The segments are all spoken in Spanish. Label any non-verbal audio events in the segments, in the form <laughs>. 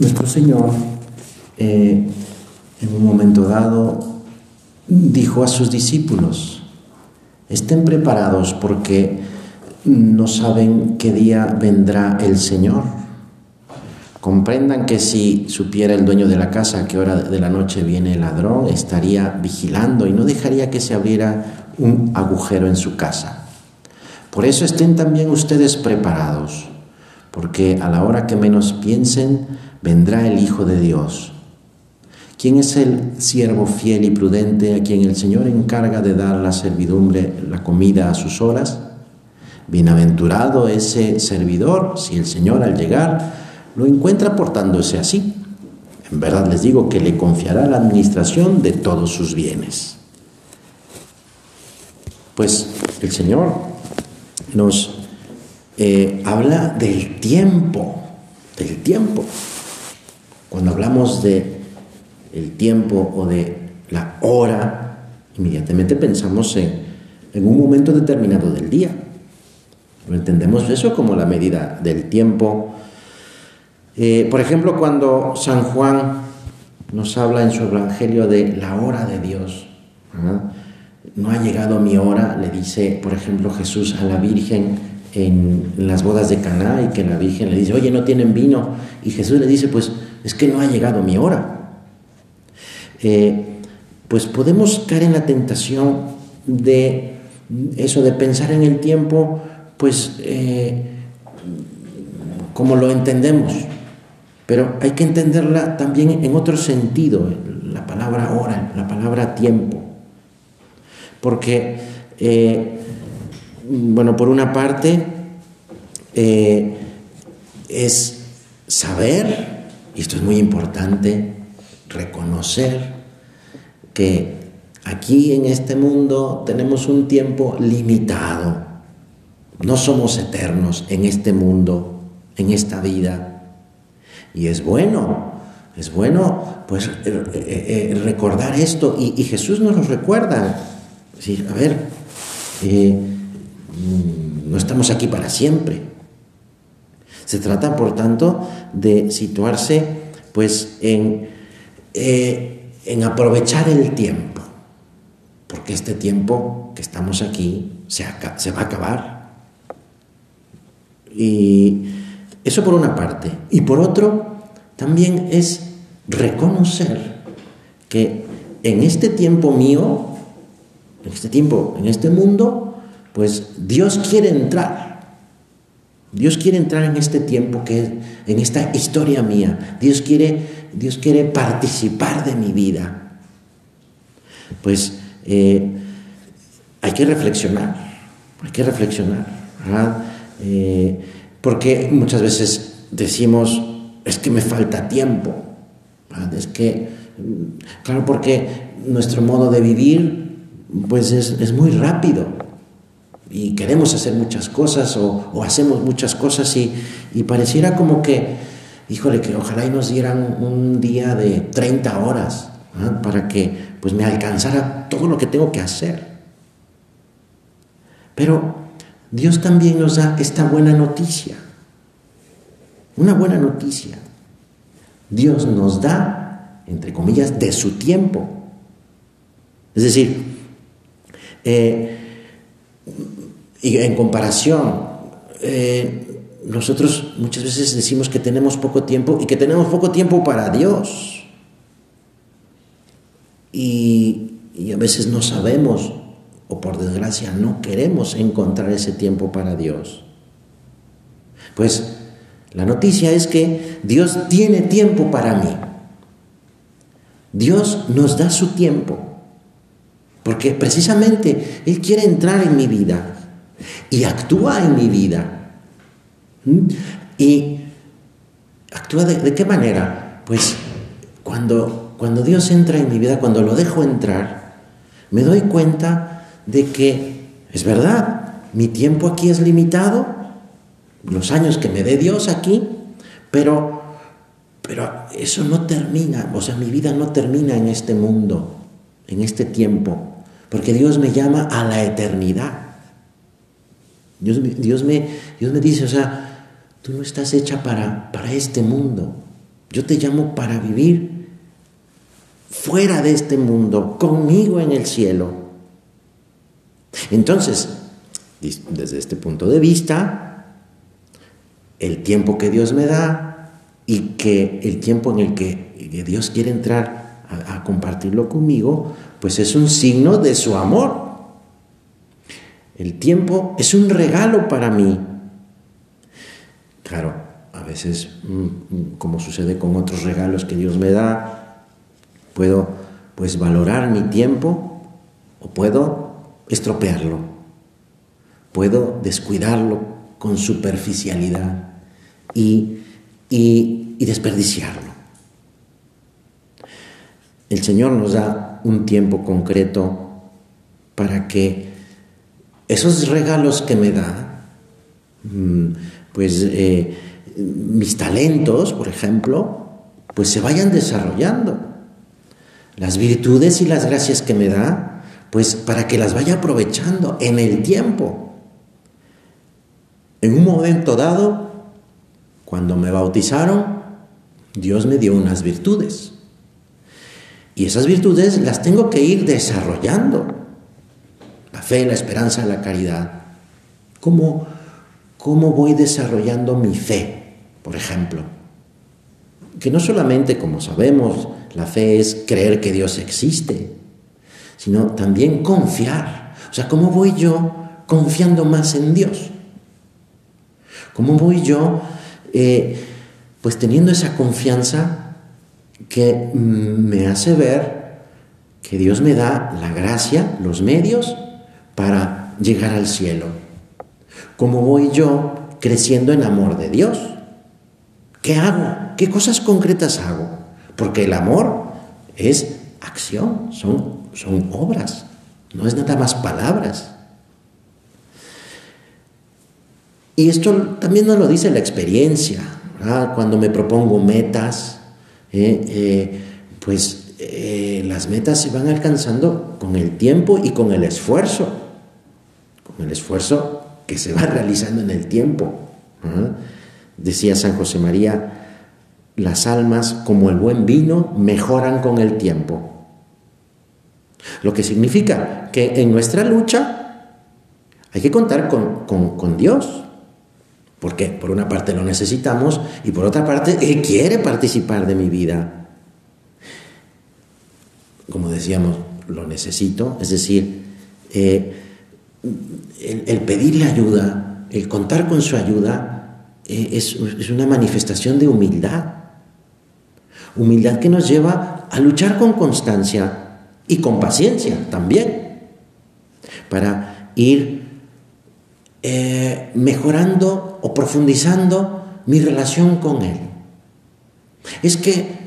nuestro Señor, eh, en un momento dado, dijo a sus discípulos, estén preparados porque no saben qué día vendrá el Señor. Comprendan que si supiera el dueño de la casa a qué hora de la noche viene el ladrón, estaría vigilando y no dejaría que se abriera un agujero en su casa. Por eso estén también ustedes preparados, porque a la hora que menos piensen, vendrá el Hijo de Dios. ¿Quién es el siervo fiel y prudente a quien el Señor encarga de dar la servidumbre, la comida a sus horas? Bienaventurado ese servidor si el Señor al llegar lo encuentra portándose así. En verdad les digo que le confiará la administración de todos sus bienes. Pues el Señor nos eh, habla del tiempo, del tiempo. Cuando hablamos de el tiempo o de la hora, inmediatamente pensamos en, en un momento determinado del día. Entendemos eso como la medida del tiempo. Eh, por ejemplo, cuando San Juan nos habla en su Evangelio de la hora de Dios, no ha llegado mi hora, le dice, por ejemplo, Jesús a la Virgen en las bodas de Caná y que la Virgen le dice, oye, no tienen vino. Y Jesús le dice, pues es que no ha llegado mi hora. Eh, pues podemos caer en la tentación de eso, de pensar en el tiempo pues eh, como lo entendemos, pero hay que entenderla también en otro sentido, la palabra hora, la palabra tiempo, porque, eh, bueno, por una parte eh, es saber, y esto es muy importante, reconocer que aquí en este mundo tenemos un tiempo limitado no somos eternos en este mundo, en esta vida. Y es bueno, es bueno pues eh, eh, recordar esto y, Jesús nos lo recuerda. a ver, no estamos aquí para siempre. Se trata, por tanto, de situarse pues en, en aprovechar el tiempo, porque este tiempo que estamos aquí se, se va a acabar. Y eso por una parte. Y por otro, también es reconocer que en este tiempo mío, en este tiempo, en este mundo, pues Dios quiere entrar. Dios quiere entrar en este tiempo que en esta historia mía. Dios quiere, Dios quiere participar de mi vida. Pues eh, hay que reflexionar, hay que reflexionar. ¿verdad? Eh, porque muchas veces decimos, es que me falta tiempo, es que, mm, claro, porque nuestro modo de vivir pues es, muy rápido y queremos hacer muchas cosas o, hacemos muchas cosas y, pareciera como que, híjole, que ojalá y nos dieran un día de 30 horas para que pues me alcanzara todo lo que tengo que hacer. Pero Dios también nos da esta buena noticia. Una buena noticia. Dios nos da, entre comillas, de su tiempo. Es decir, eh, y en comparación, eh, nosotros muchas veces decimos que tenemos poco tiempo y que tenemos poco tiempo para Dios. Y, y a veces no sabemos o por desgracia no queremos encontrar ese tiempo para Dios. Pues la noticia es que Dios tiene tiempo para mí. Dios nos da su tiempo, porque precisamente Él quiere entrar en mi vida y actúa en mi vida. ¿Mm? ¿Y actúa de, qué manera? Pues cuando, cuando Dios entra en mi vida, cuando lo dejo entrar, me doy cuenta de que es verdad, mi tiempo aquí es limitado, los años que me dé Dios aquí, pero, pero eso no termina, o sea, mi vida no termina en este mundo, en este tiempo, porque Dios me llama a la eternidad. Dios, Dios, me, Dios me dice, o sea, tú no estás hecha para, para este mundo, Yo te llamo para vivir fuera de este mundo, conmigo en el cielo. Entonces, desde este punto de vista, el tiempo que Dios me da y que el tiempo en el que Dios quiere entrar a, a compartirlo conmigo, pues es un signo de su amor. El tiempo es un regalo para mí. Claro, a veces, mm, mm, como sucede con otros regalos que Dios me da, puedo pues valorar mi tiempo o puedo estropearlo. Puedo descuidarlo con superficialidad y, y, y desperdiciarlo. El Señor nos da un tiempo concreto para que esos regalos que me da, mm, pues eh, mis talentos, por ejemplo, pues se vayan desarrollando. Las virtudes y las gracias que me da, pues para que las vaya aprovechando en el tiempo. En un momento dado, cuando me bautizaron, Dios me dio unas virtudes. Y esas virtudes las tengo que ir desarrollando la fe, la esperanza, la caridad. ¿Cómo, cómo voy desarrollando mi fe, por ejemplo? Que no solamente, como sabemos, la fe es creer que Dios existe, sino también confiar. O sea, ¿cómo voy yo confiando más en Dios? ¿Cómo voy yo, eh, pues teniendo esa confianza que me hace ver que Dios me da la gracia, los medios para llegar al cielo? ¿Cómo voy yo creciendo en amor de Dios? ¿Qué hago? ¿Qué cosas concretas hago? Porque el amor es acción, son, son obras, no es nada más palabras. Y esto también nos lo dice la experiencia, cuando me propongo metas, eh, eh, pues eh, las metas se van alcanzando con el tiempo y con el esfuerzo el esfuerzo que se va <laughs> realizando en el tiempo. Decía San José María, las almas, como el buen vino, mejoran con el tiempo. Lo que significa que en nuestra lucha hay que contar con, con Dios, porque por una parte lo necesitamos y por otra parte Él quiere participar de mi vida. Como decíamos, lo necesito, es decir, eh, el, pedirle ayuda, el contar con su ayuda, eh, es, una manifestación de humildad. Humildad que nos lleva a luchar con constancia y con paciencia también, para ir eh, mejorando o profundizando mi relación con Él. Es que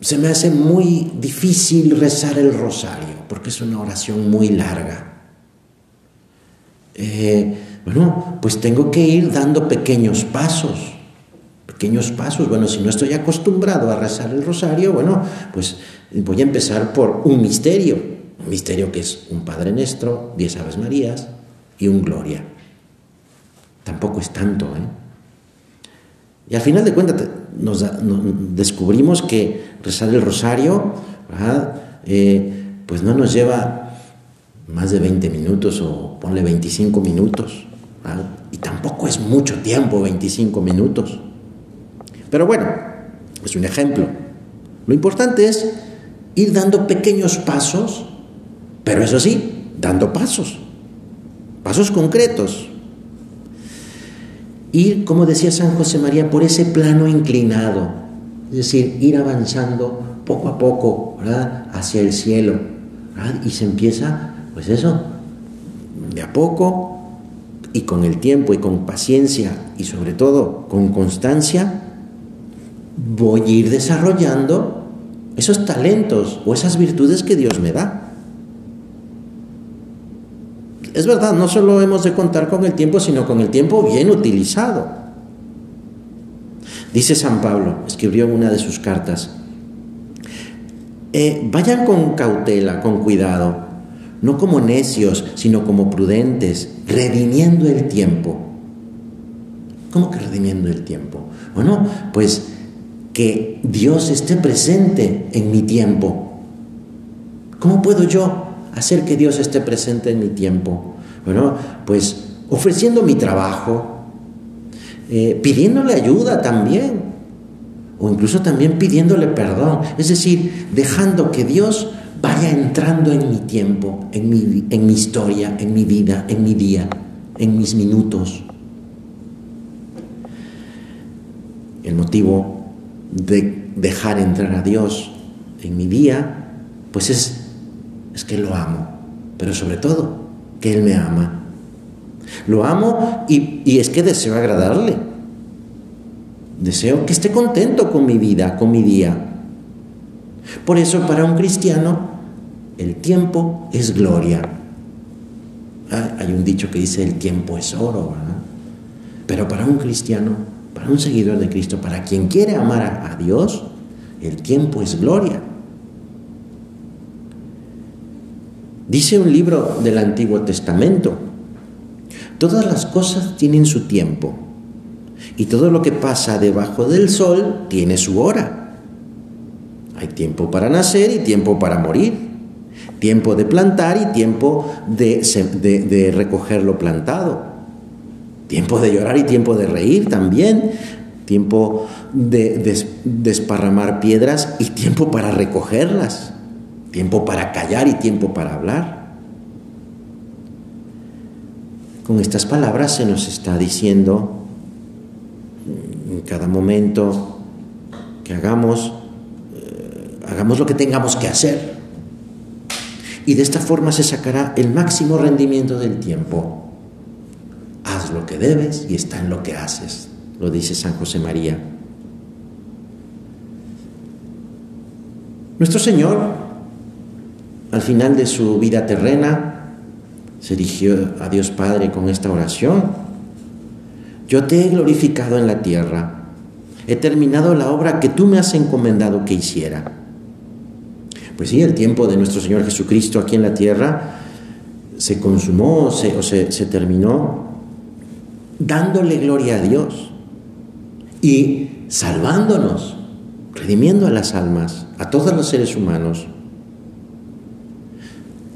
se me hace muy difícil rezar el rosario, porque es una oración muy larga. Eh, bueno, pues tengo que ir dando pequeños pasos, pequeños pasos. Bueno, si no estoy acostumbrado a rezar el rosario, bueno, pues voy a empezar por un misterio, un misterio que es un Padre Nuestro, diez Aves Marías y un Gloria. Tampoco es tanto, ¿eh? Y al final de cuentas nos, descubrimos que rezar el rosario, eh, pues no nos lleva más de 20 minutos o ponle 25 minutos. Y tampoco es mucho tiempo, 25 minutos. Pero bueno, es un ejemplo. Lo importante es ir dando pequeños pasos, pero eso sí, dando pasos, pasos concretos. Ir, como decía San José María, por ese plano inclinado, es decir, ir avanzando poco a poco hacia el cielo. Y se empieza eso, de a poco y con el tiempo y con paciencia y sobre todo con constancia, voy a ir desarrollando esos talentos o esas virtudes que Dios me da. Es verdad, no solo hemos de contar con el tiempo, sino con el tiempo bien utilizado. Dice San Pablo, escribió en una de sus cartas, eh, vayan con cautela, con cuidado, no como necios, sino como prudentes, redimiendo el tiempo. ¿Cómo que redimiendo el tiempo? Bueno, pues que Dios esté presente en mi tiempo. ¿Cómo puedo yo hacer que Dios esté presente en mi tiempo? Bueno, pues ofreciendo mi trabajo, eh, pidiéndole ayuda también, o incluso también pidiéndole perdón, es decir, dejando que Dios vaya entrando en mi tiempo, en mi, en mi historia, en mi vida, en mi día, en mis minutos. El motivo de dejar entrar a Dios en mi día, pues es, es que lo amo, pero sobre todo que Él me ama. Lo amo y, y es que deseo agradarle. Deseo que esté contento con mi vida, con mi día. Por eso para un cristiano el tiempo es gloria. Ah, hay un dicho que dice el tiempo es oro, ¿verdad? Pero para un cristiano, para un seguidor de Cristo, para quien quiere amar a, a Dios, el tiempo es gloria. Dice un libro del Antiguo Testamento, todas las cosas tienen su tiempo y todo lo que pasa debajo del sol tiene su hora. Hay tiempo para nacer y tiempo para morir, tiempo de plantar y tiempo de, recoger lo plantado, tiempo de llorar y tiempo de reír también, tiempo de desparramar piedras y tiempo para recogerlas tiempo para callar y tiempo para hablar. Con estas palabras se nos está diciendo en cada momento que hagamos, eh, hagamos lo que tengamos que hacer. Y de esta forma se sacará el máximo rendimiento del tiempo. Haz lo que debes y está en lo que haces, lo dice San José María. Nuestro Señor al final de su vida terrena, se dirigió a Dios Padre con esta oración. Yo te he glorificado en la tierra, he terminado la obra que tú me has encomendado que hiciera. Pues sí, el tiempo de nuestro Señor Jesucristo aquí en la tierra se consumó o se, se terminó dándole gloria a Dios y salvándonos, redimiendo a las almas, a todos los seres humanos.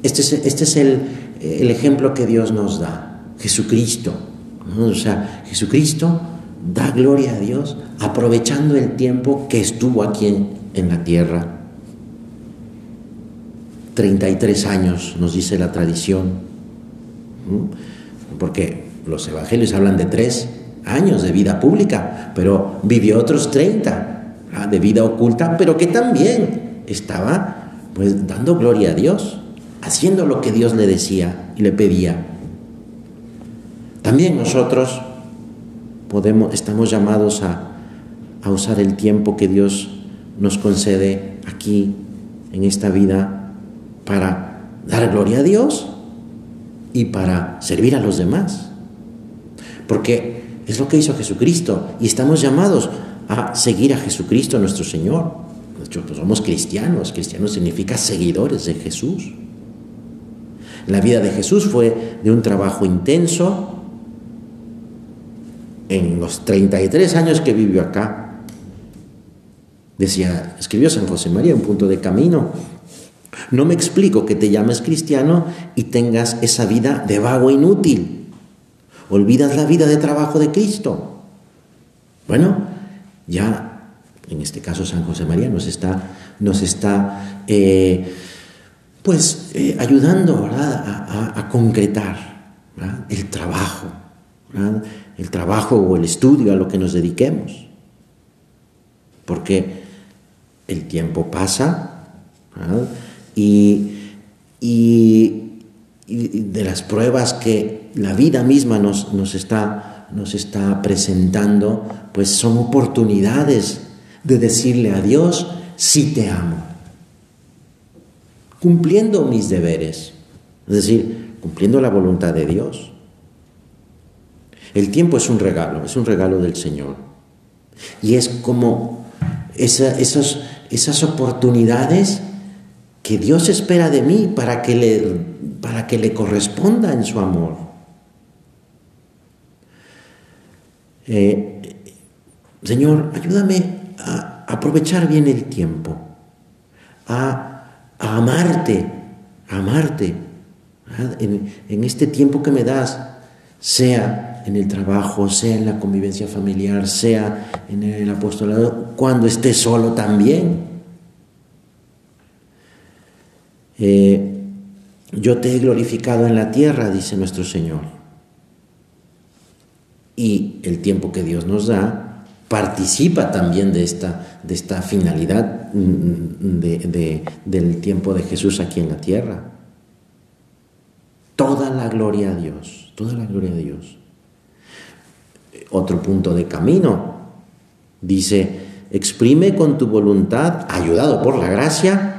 Este es, este es el, el, ejemplo que Dios nos da, Jesucristo. O sea, Jesucristo da gloria a Dios aprovechando el tiempo que estuvo aquí en, en la tierra. 33 años, nos dice la tradición, porque los evangelios hablan de tres años de vida pública, pero vivió otros 30 de vida oculta, pero que también estaba pues dando gloria a Dios haciendo lo que Dios le decía y le pedía. También nosotros podemos, estamos llamados a, a usar el tiempo que Dios nos concede aquí en esta vida para dar gloria a Dios y para servir a los demás. Porque es lo que hizo Jesucristo y estamos llamados a seguir a Jesucristo nuestro Señor. Nosotros somos cristianos, cristianos significa seguidores de Jesús. La vida de Jesús fue de un trabajo intenso. En los 33 años que vivió acá, decía, escribió San José María, un punto de camino. No me explico que te llames cristiano y tengas esa vida de vago inútil. Olvidas la vida de trabajo de Cristo. Bueno, ya en este caso San José María nos está, nos está eh, pues eh, ayudando A, concretar el trabajo, el trabajo o el estudio a lo que nos dediquemos. Porque el tiempo pasa y, de las pruebas que la vida misma nos, nos, está, nos está presentando, pues son oportunidades de decirle a Dios, sí te amo cumpliendo mis deberes, es decir, cumpliendo la voluntad de Dios. El tiempo es un regalo, es un regalo del Señor. Y es como esas oportunidades que Dios espera de mí para que le, para que le corresponda en su amor. Eh, Señor, ayúdame a, aprovechar bien el tiempo, a, amarte, a amarte en, en este tiempo que me das, sea en el trabajo, sea en la convivencia familiar, sea en el apostolado, cuando esté solo también. Eh, yo te he glorificado en la tierra, dice nuestro Señor. Y el tiempo que Dios nos da participa también de esta, de esta finalidad mm, del tiempo de Jesús aquí en la tierra. Toda la gloria a Dios, toda la gloria a Dios. Otro punto de camino. Dice, exprime con tu voluntad, ayudado por la gracia,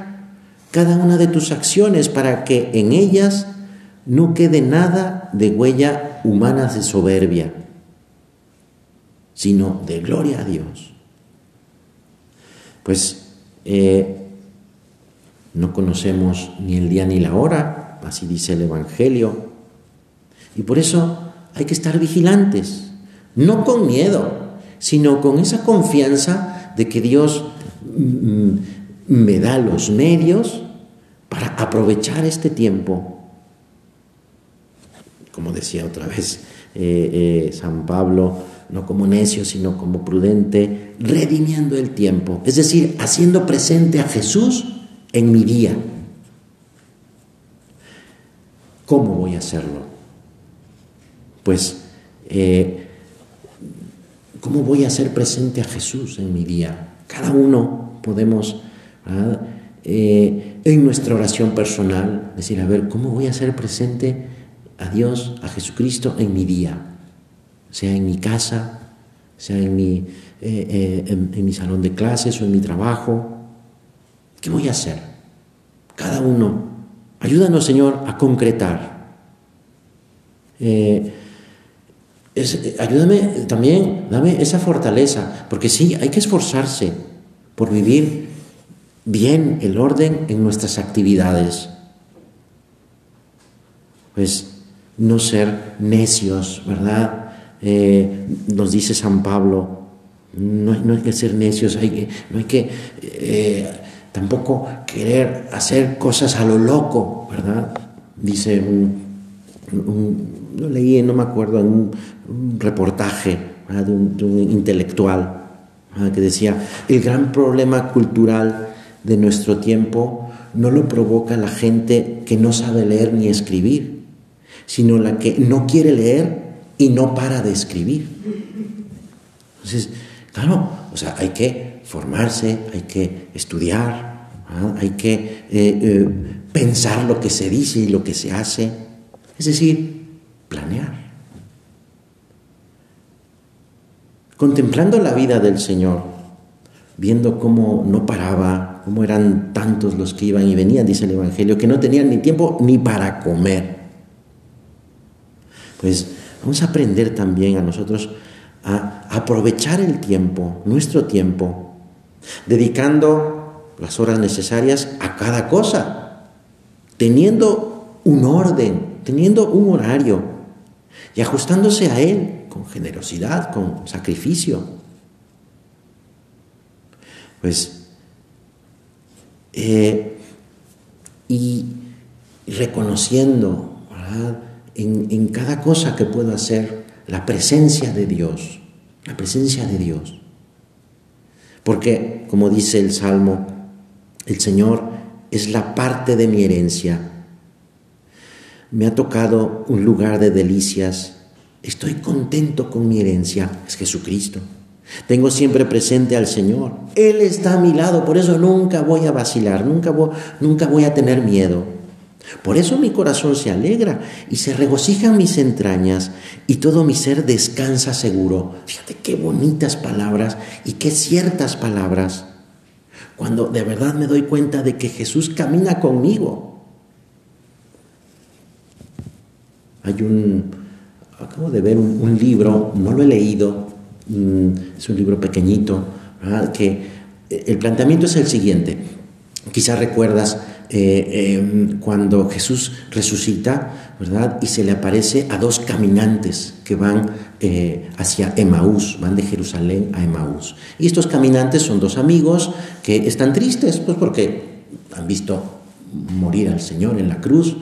cada una de tus acciones para que en ellas no quede nada de huella humana de soberbia, sino de gloria a Dios. Pues eh, no conocemos ni el día ni la hora, así dice el Evangelio, y por eso hay que estar vigilantes, no con miedo, sino con esa confianza de que Dios mm, mm, me da los medios para aprovechar este tiempo. Como decía otra vez eh, eh, San Pablo, no como necio, sino como prudente, redimiendo el tiempo, es decir, haciendo presente a Jesús en mi día. ¿Cómo voy a hacerlo? Pues, eh, ¿cómo voy a hacer presente a Jesús en mi día? Cada uno podemos eh, en nuestra oración personal, decir, a ver, ¿cómo voy a hacer presente a Dios, a Jesucristo en mi día? Sea en mi casa, sea en mi, eh, eh, en, mi salón de clases o en mi trabajo. ¿Qué voy a hacer? Cada uno. Ayúdanos, Señor, a concretar. ayúdame también, dame esa fortaleza, porque sí, hay que esforzarse por vivir bien el orden en nuestras actividades. Pues no ser necios, ¿verdad? Eh, nos dice San Pablo, no, hay que ser necios, hay no hay que eh, tampoco querer hacer cosas a lo loco, ¿verdad? Dice un, lo leí, no me acuerdo, en un, reportaje un, de, un, intelectual que decía, el gran problema cultural de nuestro tiempo no lo provoca la gente que no sabe leer ni escribir, sino la que no quiere leer y no para de escribir. Entonces, claro, o sea, hay que formarse, hay que estudiar, hay que eh, eh, pensar lo que se dice y lo que se hace, es decir, planear. Contemplando la vida del Señor, viendo cómo no paraba, cómo eran tantos los que iban y venían, dice el Evangelio, que no tenían ni tiempo ni para comer. Pues vamos a aprender también a nosotros a aprovechar el tiempo, nuestro tiempo, dedicando las horas necesarias a cada cosa, teniendo un orden, teniendo un horario y ajustándose a él con generosidad, con sacrificio pues, eh, y reconociendo en, en cada cosa que puedo hacer la presencia de Dios, la presencia de Dios. Porque, como dice el Salmo, el Señor es la parte de mi herencia. Me ha tocado un lugar de delicias. Estoy contento con mi herencia. Es Jesucristo. Tengo siempre presente al Señor. Él está a mi lado, por eso nunca voy a vacilar, nunca voy, nunca voy a tener miedo. Por eso mi corazón se alegra y se regocijan mis entrañas y todo mi ser descansa seguro. Fíjate qué bonitas palabras y qué ciertas palabras. Cuando de verdad me doy cuenta de que Jesús camina conmigo. Hay un, acabo de ver un libro, no lo he leído, es un libro pequeñito, que eh, el planteamiento es el siguiente. Quizás recuerdas eh, em, cuando Jesús resucita, ¿verdad? Y se le aparece a dos caminantes que van eh, hacia Emaús, van de Jerusalén a Emaús. Y estos caminantes son dos amigos que están tristes, pues porque han visto morir al Señor en la cruz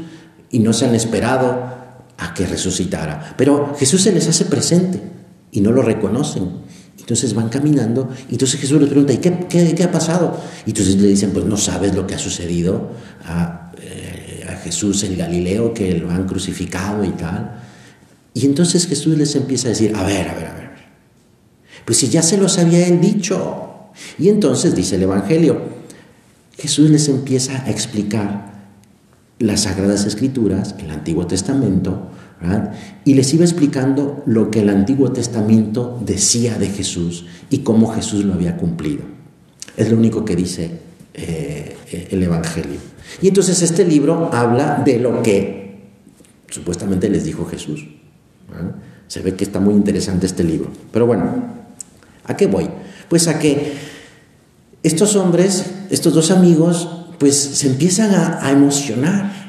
y no se han esperado a que resucitara. Pero Jesús se les hace presente y no lo reconocen. Entonces van caminando y entonces Jesús les pregunta, ¿y qué, ha pasado? Y entonces le dicen, pues no sabes lo que ha sucedido a, eh, a Jesús el Galileo, que lo han crucificado y tal. Y entonces Jesús les empieza a decir, a ver, a ver, a ver, pues si ya se los había él dicho. Y entonces dice el Evangelio, Jesús les empieza a explicar las Sagradas Escrituras, el Antiguo Testamento, y les iba explicando lo que el Antiguo Testamento decía de Jesús y cómo Jesús lo había cumplido. Es lo único que dice eh, el Evangelio. Y entonces este libro habla de lo que supuestamente les dijo Jesús. Se ve que está muy interesante este libro. Pero bueno, ¿a qué voy? Pues a que estos hombres, estos dos amigos, pues se empiezan a emocionar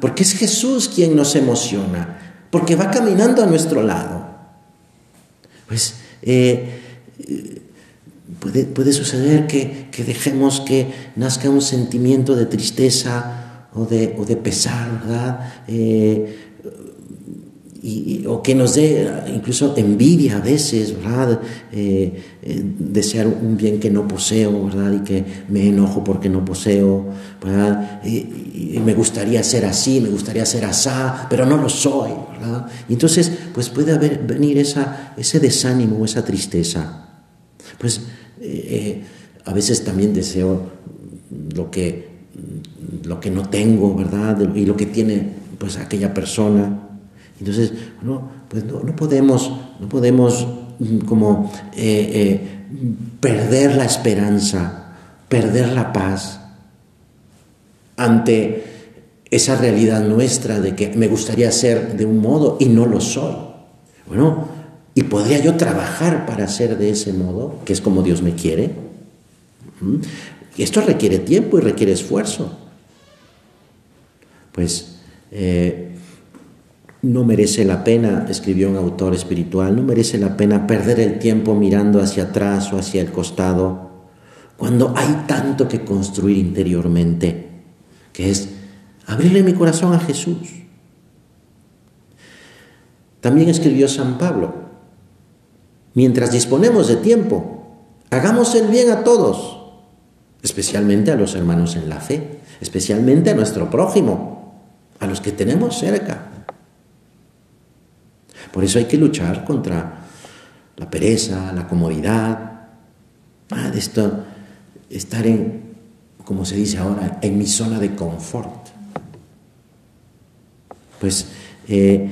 porque es Jesús quien nos emociona, porque va caminando a nuestro lado. Pues eh, puede, suceder que, dejemos que nazca un sentimiento de tristeza o de, o de pesar, ¿verdad? Eh, o que nos dé incluso envidia a veces, ¿verdad? Eh, eh, desear un bien que no poseo, ¿verdad? Y que me enojo porque no poseo, ¿verdad? Y, me gustaría ser así, me gustaría ser asá, pero no lo soy, ¿verdad? Y entonces, pues puede haber, venir esa, ese desánimo, esa tristeza. Pues eh, a veces también deseo lo que, lo que no tengo, ¿verdad? Y lo que tiene, pues, aquella persona. Entonces, no, pues no, podemos, no podemos mm, como eh, eh, perder la esperanza, perder la paz ante esa realidad nuestra de que me gustaría ser de un modo y no lo soy. Bueno, ¿y podría yo trabajar para ser de ese modo, que es como Dios me quiere? ¿Mm? Esto requiere tiempo y requiere esfuerzo. Pues eh, no merece la pena, escribió un autor espiritual, no merece la pena perder el tiempo mirando hacia atrás o hacia el costado, cuando hay tanto que construir interiormente, que es abrirle mi corazón a Jesús. También escribió San Pablo, mientras disponemos de tiempo, hagamos el bien a todos, especialmente a los hermanos en la fe, especialmente a nuestro prójimo, a los que tenemos cerca. Por eso hay que luchar contra la pereza, la comodidad, ah, esto, estar en, como se dice ahora, en mi zona de confort. Pues eh,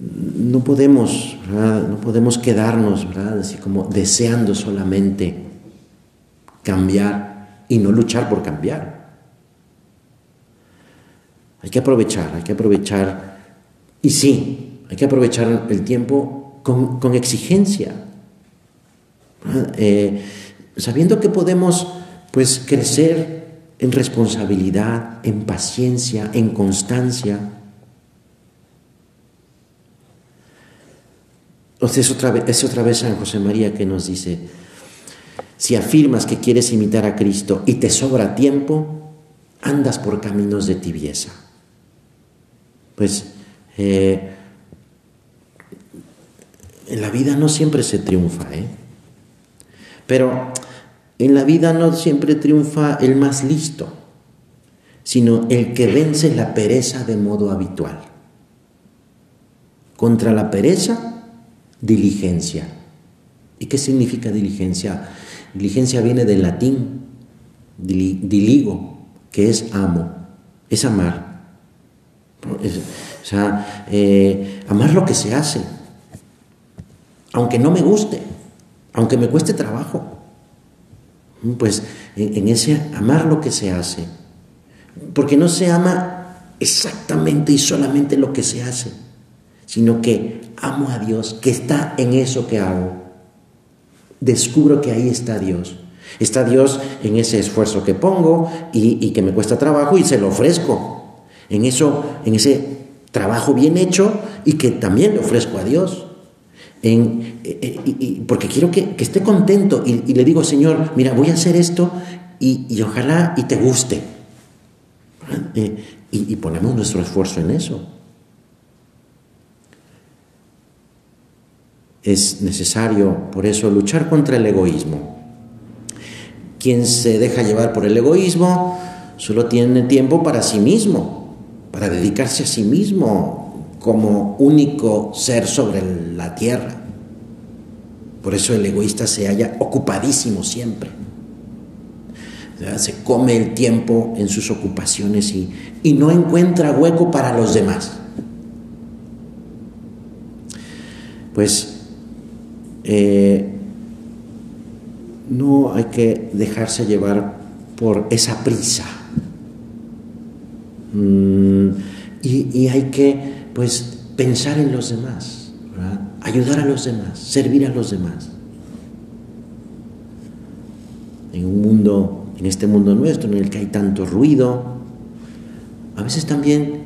no podemos, no podemos quedarnos, así como deseando solamente cambiar y no luchar por cambiar. Hay que aprovechar, hay que aprovechar y sí, hay que aprovechar el tiempo con, exigencia, eh, sabiendo que podemos pues crecer en responsabilidad, en paciencia, en constancia. Es otra, vez, es otra vez San José María que nos dice, si afirmas que quieres imitar a Cristo y te sobra tiempo, andas por caminos de tibieza. Pues eh, en la vida no siempre se triunfa, ¿eh? Pero en la vida no siempre triunfa el más listo, sino el que vence la pereza de modo habitual. Contra la pereza, diligencia. ¿Y qué significa diligencia? Diligencia viene del latín, diligo, que es amo, es amar. Sea, eh, amar lo que se hace, aunque no me guste, aunque me cueste trabajo. Pues en ese amar lo que se hace, porque no se ama exactamente y solamente lo que se hace, sino que amo a Dios, que está en eso que hago. Descubro que ahí está Dios. Está Dios en ese esfuerzo que pongo y, que me cuesta trabajo y se lo ofrezco. En eso, en ese trabajo bien hecho y que también le ofrezco a Dios. Eh, eh, porque quiero que, esté contento y, le digo, Señor, mira, voy a hacer esto y, ojalá y te guste. Eh, y ponemos nuestro esfuerzo en eso. Es necesario, por eso, luchar contra el egoísmo. Quien se deja llevar por el egoísmo solo tiene tiempo para sí mismo, para dedicarse a sí mismo como único ser sobre la tierra. Por eso el egoísta se halla ocupadísimo siempre. Se come el tiempo en sus ocupaciones y, y no encuentra hueco para los demás. Pues eh, no hay que dejarse llevar por esa prisa. Mm, y, hay que, pues, pensar en los demás, ayudar a los demás, servir a los demás. En un mundo, en este mundo nuestro, en el que hay tanto ruido, a veces también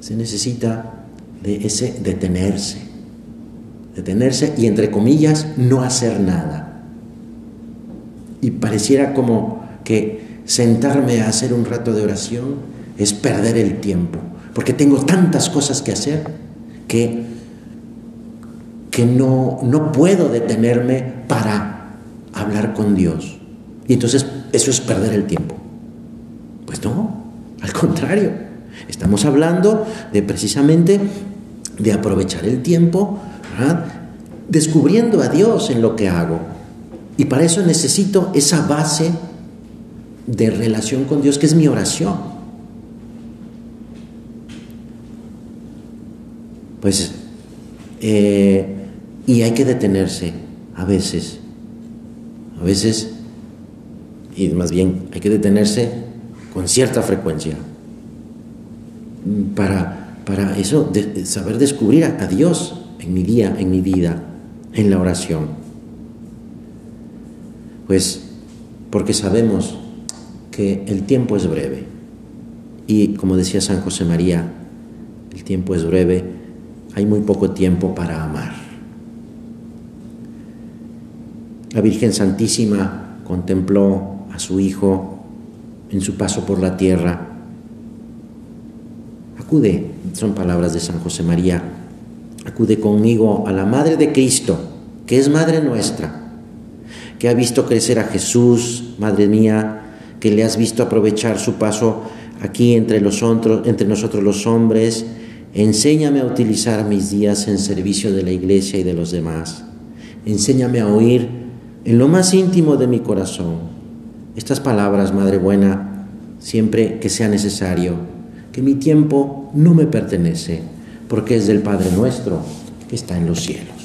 se necesita de ese detenerse, detenerse y, entre comillas, no hacer nada. Y pareciera como que sentarme a hacer un rato de oración es perder el tiempo, porque tengo tantas cosas que hacer que, que no, no puedo detenerme para hablar con Dios. Y entonces eso es perder el tiempo. Pues no, al contrario, estamos hablando de precisamente de aprovechar el tiempo, descubriendo a Dios en lo que hago, y para eso necesito esa base de relación con Dios, que es mi oración. Pues, eh, y hay que detenerse a veces, a veces, y más bien hay que detenerse con cierta frecuencia para, para eso, saber descubrir a Dios en mi día, en mi vida, en la oración. Pues porque sabemos que el tiempo es breve. Y como decía San José María, el tiempo es breve, hay muy poco tiempo para amar. La Virgen Santísima contempló a su Hijo en su paso por la tierra. Acude, son palabras de San José María, acude conmigo a la Madre de Cristo, que es Madre nuestra que ha visto crecer a Jesús, Madre mía, que le has visto aprovechar su paso aquí entre, los entre nosotros los hombres. Enséñame a utilizar mis días en servicio de la iglesia y de los demás. Enséñame a oír en lo más íntimo de mi corazón estas palabras, Madre Buena, siempre que sea necesario, que mi tiempo no me pertenece, porque es del Padre nuestro que está en los cielos.